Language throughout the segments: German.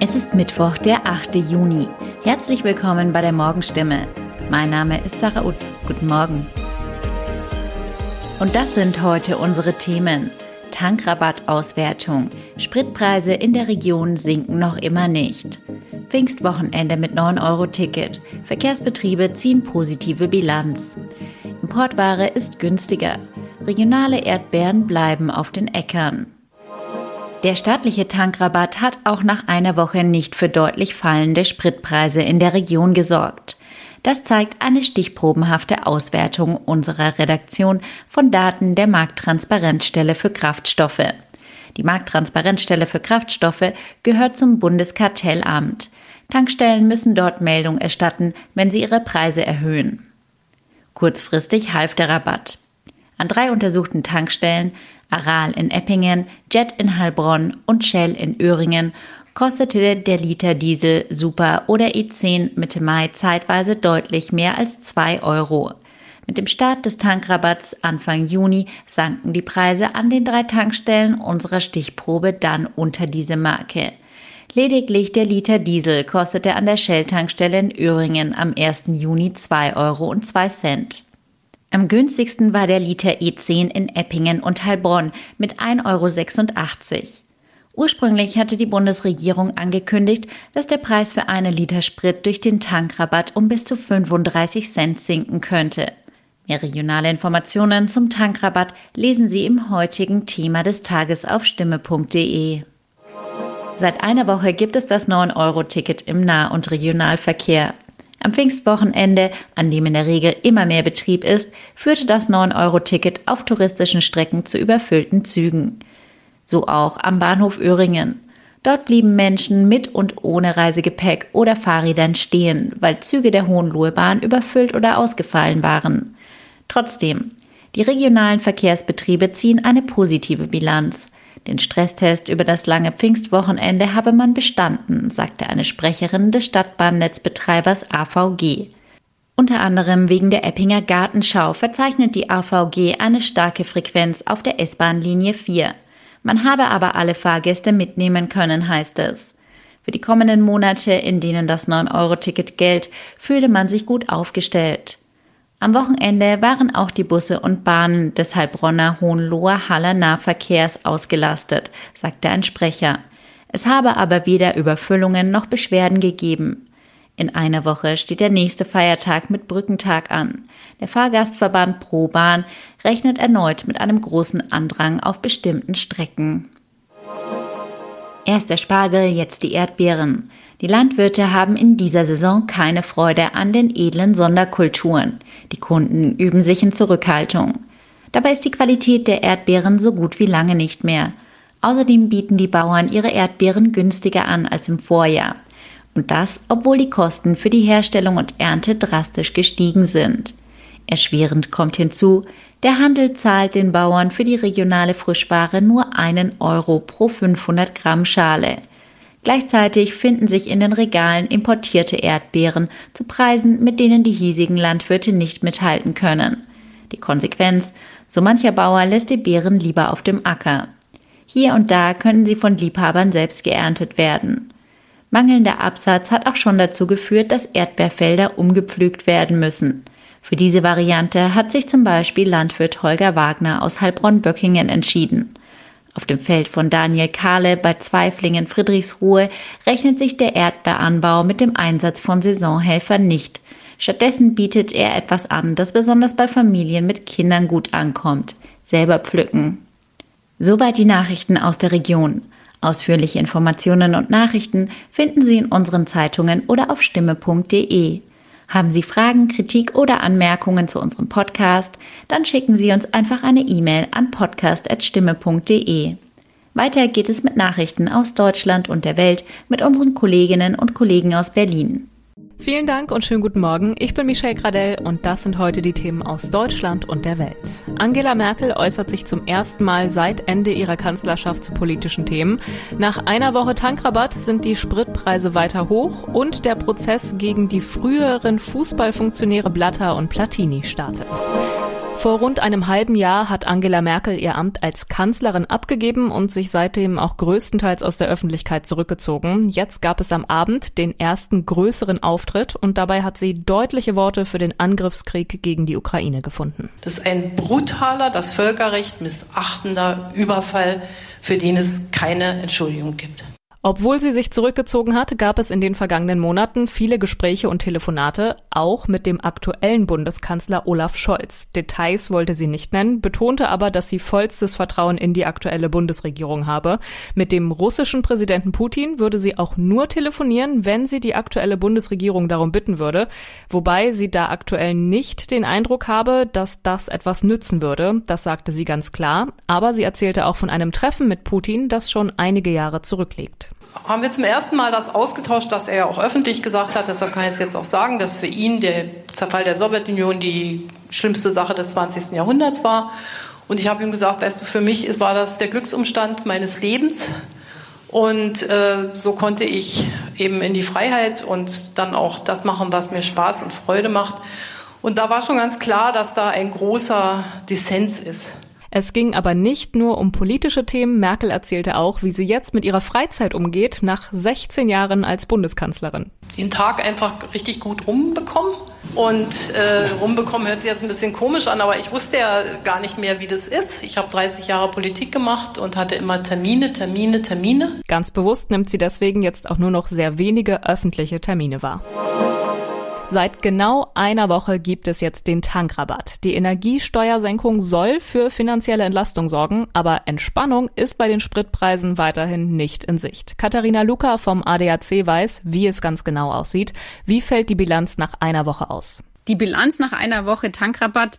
Es ist Mittwoch, der 8. Juni. Herzlich willkommen bei der Morgenstimme. Mein Name ist Sarah Utz. Guten Morgen. Und das sind heute unsere Themen. Tankrabattauswertung. Spritpreise in der Region sinken noch immer nicht. Pfingstwochenende mit 9-Euro-Ticket. Verkehrsbetriebe ziehen positive Bilanz. Importware ist günstiger. Regionale Erdbeeren bleiben auf den Äckern. Der staatliche Tankrabatt hat auch nach einer Woche nicht für deutlich fallende Spritpreise in der Region gesorgt. Das zeigt eine stichprobenhafte Auswertung unserer Redaktion von Daten der Markttransparenzstelle für Kraftstoffe. Die Markttransparenzstelle für Kraftstoffe gehört zum Bundeskartellamt. Tankstellen müssen dort Meldung erstatten, wenn sie ihre Preise erhöhen. Kurzfristig half der Rabatt. An drei untersuchten Tankstellen, Aral in Eppingen, Jet in Heilbronn und Shell in Öhringen, kostete der Liter Diesel Super oder E10 Mitte Mai zeitweise deutlich mehr als 2 Euro. Mit dem Start des Tankrabatts Anfang Juni sanken die Preise an den drei Tankstellen unserer Stichprobe dann unter diese Marke. Lediglich der Liter Diesel kostete an der Shell-Tankstelle in Öhringen am 1. Juni 2 Euro und 2 Cent. Am günstigsten war der Liter E10 in Eppingen und Heilbronn mit 1,86 Euro. Ursprünglich hatte die Bundesregierung angekündigt, dass der Preis für eine Liter Sprit durch den Tankrabatt um bis zu 35 Cent sinken könnte. Mehr regionale Informationen zum Tankrabatt lesen Sie im heutigen Thema des Tages auf stimme.de. Seit einer Woche gibt es das 9-Euro-Ticket im Nah- und Regionalverkehr. Am Pfingstwochenende, an dem in der Regel immer mehr Betrieb ist, führte das 9-Euro-Ticket auf touristischen Strecken zu überfüllten Zügen. So auch am Bahnhof Öhringen. Dort blieben Menschen mit und ohne Reisegepäck oder Fahrrädern stehen, weil Züge der Hohenlohe-Bahn überfüllt oder ausgefallen waren. Trotzdem, die regionalen Verkehrsbetriebe ziehen eine positive Bilanz. Den Stresstest über das lange Pfingstwochenende habe man bestanden, sagte eine Sprecherin des Stadtbahnnetzbetreibers AVG. Unter anderem wegen der Eppinger Gartenschau verzeichnet die AVG eine starke Frequenz auf der S-Bahn-Linie 4. Man habe aber alle Fahrgäste mitnehmen können, heißt es. Für die kommenden Monate, in denen das 9-Euro-Ticket gilt, fühle man sich gut aufgestellt. Am Wochenende waren auch die Busse und Bahnen des Heilbronner Hohenloher Haller Nahverkehrs ausgelastet, sagte ein Sprecher. Es habe aber weder Überfüllungen noch Beschwerden gegeben. In einer Woche steht der nächste Feiertag mit Brückentag an. Der Fahrgastverband ProBahn rechnet erneut mit einem großen Andrang auf bestimmten Strecken. Erst der Spargel, jetzt die Erdbeeren. Die Landwirte haben in dieser Saison keine Freude an den edlen Sonderkulturen. Die Kunden üben sich in Zurückhaltung. Dabei ist die Qualität der Erdbeeren so gut wie lange nicht mehr. Außerdem bieten die Bauern ihre Erdbeeren günstiger an als im Vorjahr. Und das, obwohl die Kosten für die Herstellung und Ernte drastisch gestiegen sind. Erschwerend kommt hinzu, der Handel zahlt den Bauern für die regionale Frischware nur einen Euro pro 500 Gramm Schale. Gleichzeitig finden sich in den Regalen importierte Erdbeeren zu Preisen, mit denen die hiesigen Landwirte nicht mithalten können. Die Konsequenz, so mancher Bauer lässt die Beeren lieber auf dem Acker. Hier und da können sie von Liebhabern selbst geerntet werden. Mangelnder Absatz hat auch schon dazu geführt, dass Erdbeerfelder umgepflügt werden müssen. Für diese Variante hat sich zum Beispiel Landwirt Holger Wagner aus Heilbronn-Böckingen entschieden. Auf dem Feld von Daniel Kahle bei Zweiflingen Friedrichsruhe rechnet sich der Erdbeeranbau mit dem Einsatz von Saisonhelfern nicht. Stattdessen bietet er etwas an, das besonders bei Familien mit Kindern gut ankommt. Selber pflücken. Soweit die Nachrichten aus der Region. Ausführliche Informationen und Nachrichten finden Sie in unseren Zeitungen oder auf stimme.de. Haben Sie Fragen, Kritik oder Anmerkungen zu unserem Podcast? Dann schicken Sie uns einfach eine E-Mail an podcast.stimme.de. Weiter geht es mit Nachrichten aus Deutschland und der Welt mit unseren Kolleginnen und Kollegen aus Berlin. Vielen Dank und schönen guten Morgen. Ich bin Michelle Gradell und das sind heute die Themen aus Deutschland und der Welt. Angela Merkel äußert sich zum ersten Mal seit Ende ihrer Kanzlerschaft zu politischen Themen. Nach einer Woche Tankrabatt sind die Spritpreise weiter hoch und der Prozess gegen die früheren Fußballfunktionäre Blatter und Platini startet. Vor rund einem halben Jahr hat Angela Merkel ihr Amt als Kanzlerin abgegeben und sich seitdem auch größtenteils aus der Öffentlichkeit zurückgezogen. Jetzt gab es am Abend den ersten größeren Auftritt und dabei hat sie deutliche Worte für den Angriffskrieg gegen die Ukraine gefunden. Das ist ein brutaler, das Völkerrecht missachtender Überfall, für den es keine Entschuldigung gibt. Obwohl sie sich zurückgezogen hat, gab es in den vergangenen Monaten viele Gespräche und Telefonate, auch mit dem aktuellen Bundeskanzler Olaf Scholz. Details wollte sie nicht nennen, betonte aber, dass sie vollstes Vertrauen in die aktuelle Bundesregierung habe. Mit dem russischen Präsidenten Putin würde sie auch nur telefonieren, wenn sie die aktuelle Bundesregierung darum bitten würde, wobei sie da aktuell nicht den Eindruck habe, dass das etwas nützen würde. Das sagte sie ganz klar. Aber sie erzählte auch von einem Treffen mit Putin, das schon einige Jahre zurückliegt haben wir zum ersten Mal das ausgetauscht, was er ja auch öffentlich gesagt hat. Deshalb kann ich es jetzt auch sagen, dass für ihn der Zerfall der Sowjetunion die schlimmste Sache des 20. Jahrhunderts war. Und ich habe ihm gesagt, weißt du, für mich war das der Glücksumstand meines Lebens. Und äh, so konnte ich eben in die Freiheit und dann auch das machen, was mir Spaß und Freude macht. Und da war schon ganz klar, dass da ein großer Dissens ist. Es ging aber nicht nur um politische Themen. Merkel erzählte auch, wie sie jetzt mit ihrer Freizeit umgeht, nach 16 Jahren als Bundeskanzlerin. Den Tag einfach richtig gut rumbekommen. Und äh, rumbekommen hört sich jetzt ein bisschen komisch an, aber ich wusste ja gar nicht mehr, wie das ist. Ich habe 30 Jahre Politik gemacht und hatte immer Termine, Termine, Termine. Ganz bewusst nimmt sie deswegen jetzt auch nur noch sehr wenige öffentliche Termine wahr. Seit genau einer Woche gibt es jetzt den Tankrabatt. Die Energiesteuersenkung soll für finanzielle Entlastung sorgen, aber Entspannung ist bei den Spritpreisen weiterhin nicht in Sicht. Katharina Luca vom ADAC weiß, wie es ganz genau aussieht. Wie fällt die Bilanz nach einer Woche aus? Die Bilanz nach einer Woche Tankrabatt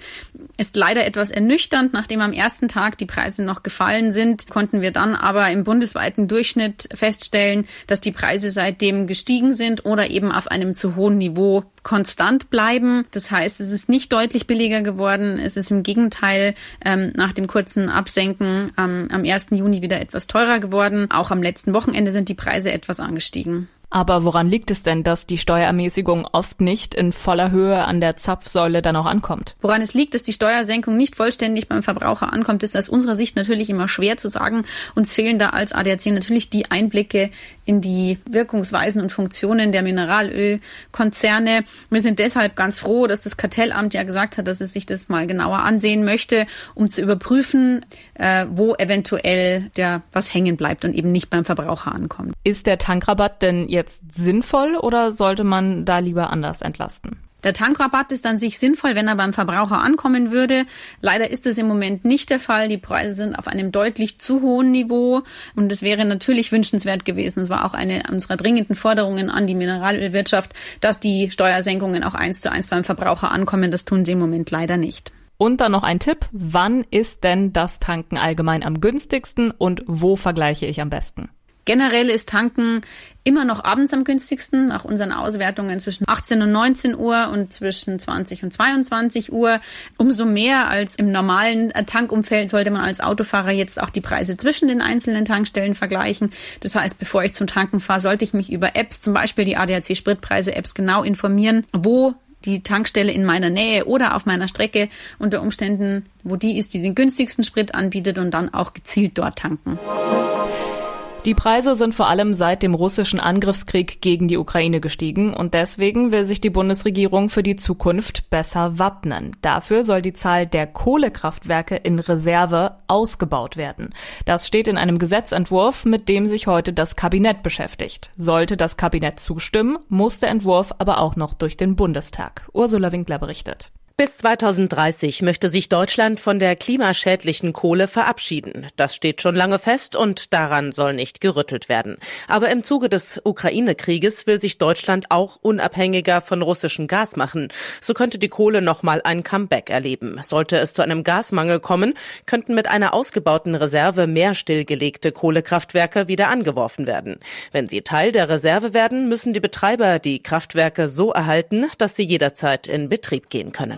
ist leider etwas ernüchternd. Nachdem am ersten Tag die Preise noch gefallen sind, konnten wir dann aber im bundesweiten Durchschnitt feststellen, dass die Preise seitdem gestiegen sind oder eben auf einem zu hohen Niveau konstant bleiben. Das heißt, es ist nicht deutlich billiger geworden. Es ist im Gegenteil ähm, nach dem kurzen Absenken ähm, am 1. Juni wieder etwas teurer geworden. Auch am letzten Wochenende sind die Preise etwas angestiegen. Aber woran liegt es denn, dass die Steuerermäßigung oft nicht in voller Höhe an der Zapfsäule dann auch ankommt? Woran es liegt, dass die Steuersenkung nicht vollständig beim Verbraucher ankommt, ist aus unserer Sicht natürlich immer schwer zu sagen. Uns fehlen da als ADAC natürlich die Einblicke in die Wirkungsweisen und Funktionen der Mineralölkonzerne. Wir sind deshalb ganz froh, dass das Kartellamt ja gesagt hat, dass es sich das mal genauer ansehen möchte, um zu überprüfen, äh, wo eventuell der was hängen bleibt und eben nicht beim Verbraucher ankommt. Ist der Tankrabatt denn jetzt sinnvoll oder sollte man da lieber anders entlasten? Der Tankrabatt ist an sich sinnvoll, wenn er beim Verbraucher ankommen würde. Leider ist es im Moment nicht der Fall. Die Preise sind auf einem deutlich zu hohen Niveau und es wäre natürlich wünschenswert gewesen. Es war auch eine unserer dringenden Forderungen an die Mineralölwirtschaft, dass die Steuersenkungen auch eins zu eins beim Verbraucher ankommen. Das tun sie im Moment leider nicht. Und dann noch ein Tipp. Wann ist denn das Tanken allgemein am günstigsten und wo vergleiche ich am besten? Generell ist Tanken immer noch abends am günstigsten, nach unseren Auswertungen zwischen 18 und 19 Uhr und zwischen 20 und 22 Uhr. Umso mehr als im normalen Tankumfeld sollte man als Autofahrer jetzt auch die Preise zwischen den einzelnen Tankstellen vergleichen. Das heißt, bevor ich zum Tanken fahre, sollte ich mich über Apps, zum Beispiel die ADAC Spritpreise Apps, genau informieren, wo die Tankstelle in meiner Nähe oder auf meiner Strecke unter Umständen, wo die ist, die den günstigsten Sprit anbietet und dann auch gezielt dort tanken. Die Preise sind vor allem seit dem russischen Angriffskrieg gegen die Ukraine gestiegen und deswegen will sich die Bundesregierung für die Zukunft besser wappnen. Dafür soll die Zahl der Kohlekraftwerke in Reserve ausgebaut werden. Das steht in einem Gesetzentwurf, mit dem sich heute das Kabinett beschäftigt. Sollte das Kabinett zustimmen, muss der Entwurf aber auch noch durch den Bundestag. Ursula Winkler berichtet. Bis 2030 möchte sich Deutschland von der klimaschädlichen Kohle verabschieden. Das steht schon lange fest und daran soll nicht gerüttelt werden. Aber im Zuge des Ukraine-Krieges will sich Deutschland auch unabhängiger von russischem Gas machen. So könnte die Kohle nochmal ein Comeback erleben. Sollte es zu einem Gasmangel kommen, könnten mit einer ausgebauten Reserve mehr stillgelegte Kohlekraftwerke wieder angeworfen werden. Wenn sie Teil der Reserve werden, müssen die Betreiber die Kraftwerke so erhalten, dass sie jederzeit in Betrieb gehen können.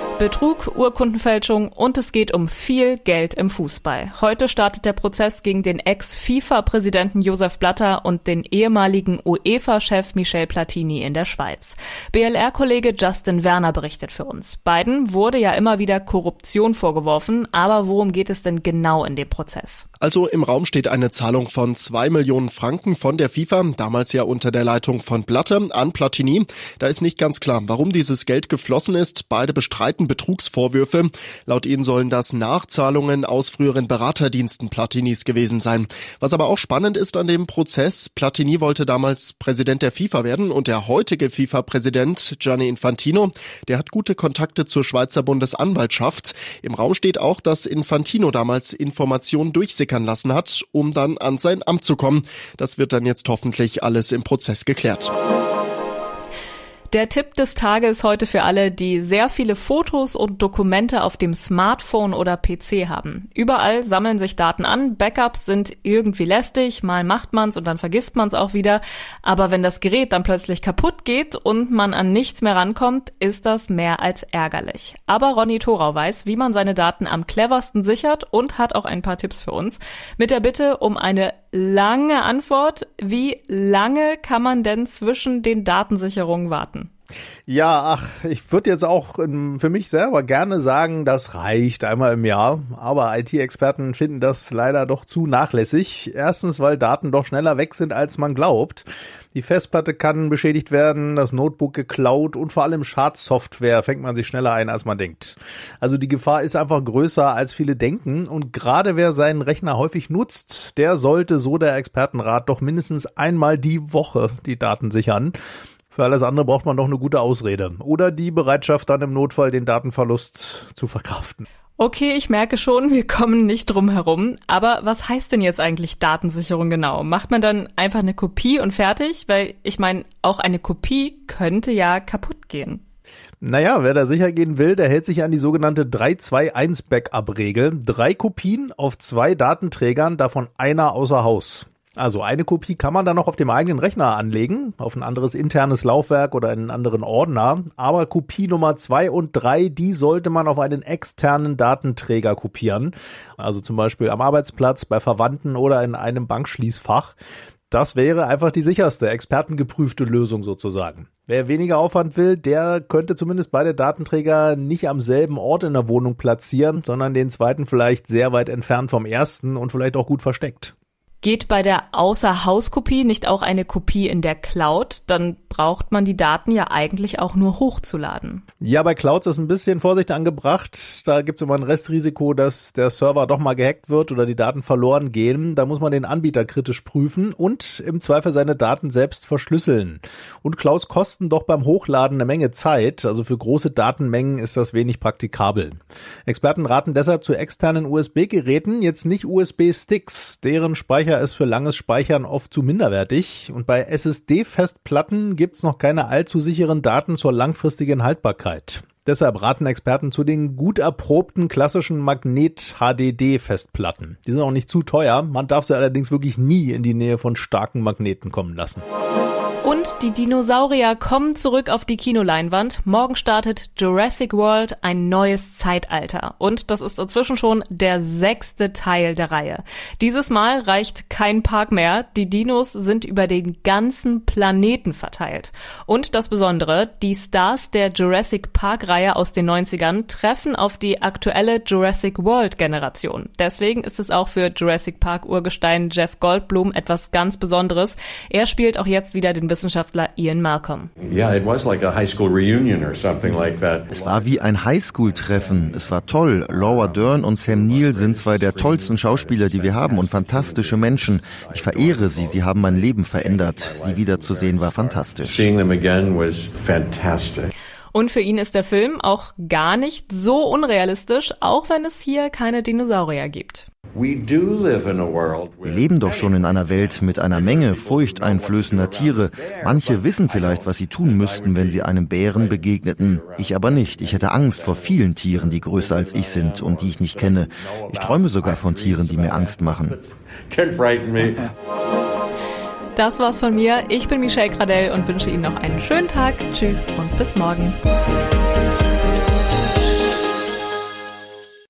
Betrug, Urkundenfälschung und es geht um viel Geld im Fußball. Heute startet der Prozess gegen den Ex-FIFA-Präsidenten Josef Blatter und den ehemaligen UEFA-Chef Michel Platini in der Schweiz. BLR-Kollege Justin Werner berichtet für uns. Beiden wurde ja immer wieder Korruption vorgeworfen, aber worum geht es denn genau in dem Prozess? Also im Raum steht eine Zahlung von zwei Millionen Franken von der FIFA, damals ja unter der Leitung von Blatter, an Platini. Da ist nicht ganz klar, warum dieses Geld geflossen ist. Beide bestreiten Betrugsvorwürfe. Laut ihnen sollen das Nachzahlungen aus früheren Beraterdiensten Platinis gewesen sein. Was aber auch spannend ist an dem Prozess, Platini wollte damals Präsident der FIFA werden und der heutige FIFA-Präsident Gianni Infantino, der hat gute Kontakte zur Schweizer Bundesanwaltschaft. Im Raum steht auch, dass Infantino damals Informationen durchsickern lassen hat, um dann an sein Amt zu kommen. Das wird dann jetzt hoffentlich alles im Prozess geklärt. Der Tipp des Tages heute für alle, die sehr viele Fotos und Dokumente auf dem Smartphone oder PC haben. Überall sammeln sich Daten an, Backups sind irgendwie lästig, mal macht man's und dann vergisst man's auch wieder. Aber wenn das Gerät dann plötzlich kaputt geht und man an nichts mehr rankommt, ist das mehr als ärgerlich. Aber Ronny Thorau weiß, wie man seine Daten am cleversten sichert und hat auch ein paar Tipps für uns. Mit der Bitte um eine lange Antwort. Wie lange kann man denn zwischen den Datensicherungen warten? Ja, ach, ich würde jetzt auch ähm, für mich selber gerne sagen, das reicht einmal im Jahr. Aber IT-Experten finden das leider doch zu nachlässig. Erstens, weil Daten doch schneller weg sind, als man glaubt. Die Festplatte kann beschädigt werden, das Notebook geklaut und vor allem Schadsoftware fängt man sich schneller ein, als man denkt. Also die Gefahr ist einfach größer, als viele denken. Und gerade wer seinen Rechner häufig nutzt, der sollte, so der Expertenrat, doch mindestens einmal die Woche die Daten sichern. Für alles andere braucht man doch eine gute Ausrede. Oder die Bereitschaft, dann im Notfall den Datenverlust zu verkraften. Okay, ich merke schon, wir kommen nicht drum herum. Aber was heißt denn jetzt eigentlich Datensicherung genau? Macht man dann einfach eine Kopie und fertig? Weil ich meine, auch eine Kopie könnte ja kaputt gehen. Naja, wer da sicher gehen will, der hält sich an die sogenannte 3-2-1-Backup-Regel. Drei Kopien auf zwei Datenträgern, davon einer außer Haus. Also eine Kopie kann man dann noch auf dem eigenen Rechner anlegen, auf ein anderes internes Laufwerk oder einen anderen Ordner. Aber Kopie Nummer zwei und drei, die sollte man auf einen externen Datenträger kopieren. Also zum Beispiel am Arbeitsplatz, bei Verwandten oder in einem Bankschließfach. Das wäre einfach die sicherste, expertengeprüfte Lösung sozusagen. Wer weniger Aufwand will, der könnte zumindest beide Datenträger nicht am selben Ort in der Wohnung platzieren, sondern den zweiten vielleicht sehr weit entfernt vom ersten und vielleicht auch gut versteckt. Geht bei der Außerhauskopie nicht auch eine Kopie in der Cloud? Dann braucht man die Daten ja eigentlich auch nur hochzuladen. Ja, bei Clouds ist ein bisschen Vorsicht angebracht. Da gibt es immer ein Restrisiko, dass der Server doch mal gehackt wird oder die Daten verloren gehen. Da muss man den Anbieter kritisch prüfen und im Zweifel seine Daten selbst verschlüsseln. Und Clouds kosten doch beim Hochladen eine Menge Zeit. Also für große Datenmengen ist das wenig praktikabel. Experten raten deshalb zu externen USB-Geräten, jetzt nicht USB-Sticks. Deren Speicher ist für langes Speichern oft zu minderwertig und bei SSD-Festplatten gibt's noch keine allzu sicheren Daten zur langfristigen Haltbarkeit. Deshalb raten Experten zu den gut erprobten klassischen Magnet-HDD-Festplatten. Die sind auch nicht zu teuer, man darf sie allerdings wirklich nie in die Nähe von starken Magneten kommen lassen. Und die Dinosaurier kommen zurück auf die Kinoleinwand. Morgen startet Jurassic World ein neues Zeitalter. Und das ist inzwischen schon der sechste Teil der Reihe. Dieses Mal reicht kein Park mehr. Die Dinos sind über den ganzen Planeten verteilt. Und das Besondere, die Stars der Jurassic Park Reihe aus den 90ern treffen auf die aktuelle Jurassic World Generation. Deswegen ist es auch für Jurassic Park Urgestein Jeff Goldblum etwas ganz Besonderes. Er spielt auch jetzt wieder den Wissenschaftler Ian Malcolm. Es war wie ein Highschool-Treffen. Es war toll. Laura Dern und Sam Neill sind zwei der tollsten Schauspieler, die wir haben und fantastische Menschen. Ich verehre sie. Sie haben mein Leben verändert. Sie wiederzusehen war fantastisch. Und für ihn ist der Film auch gar nicht so unrealistisch, auch wenn es hier keine Dinosaurier gibt. Wir leben doch schon in einer Welt mit einer Menge furchteinflößender Tiere. Manche wissen vielleicht, was sie tun müssten, wenn sie einem Bären begegneten. Ich aber nicht. Ich hätte Angst vor vielen Tieren, die größer als ich sind und die ich nicht kenne. Ich träume sogar von Tieren, die mir Angst machen. Das war's von mir. Ich bin Michelle Gradell und wünsche Ihnen noch einen schönen Tag. Tschüss und bis morgen.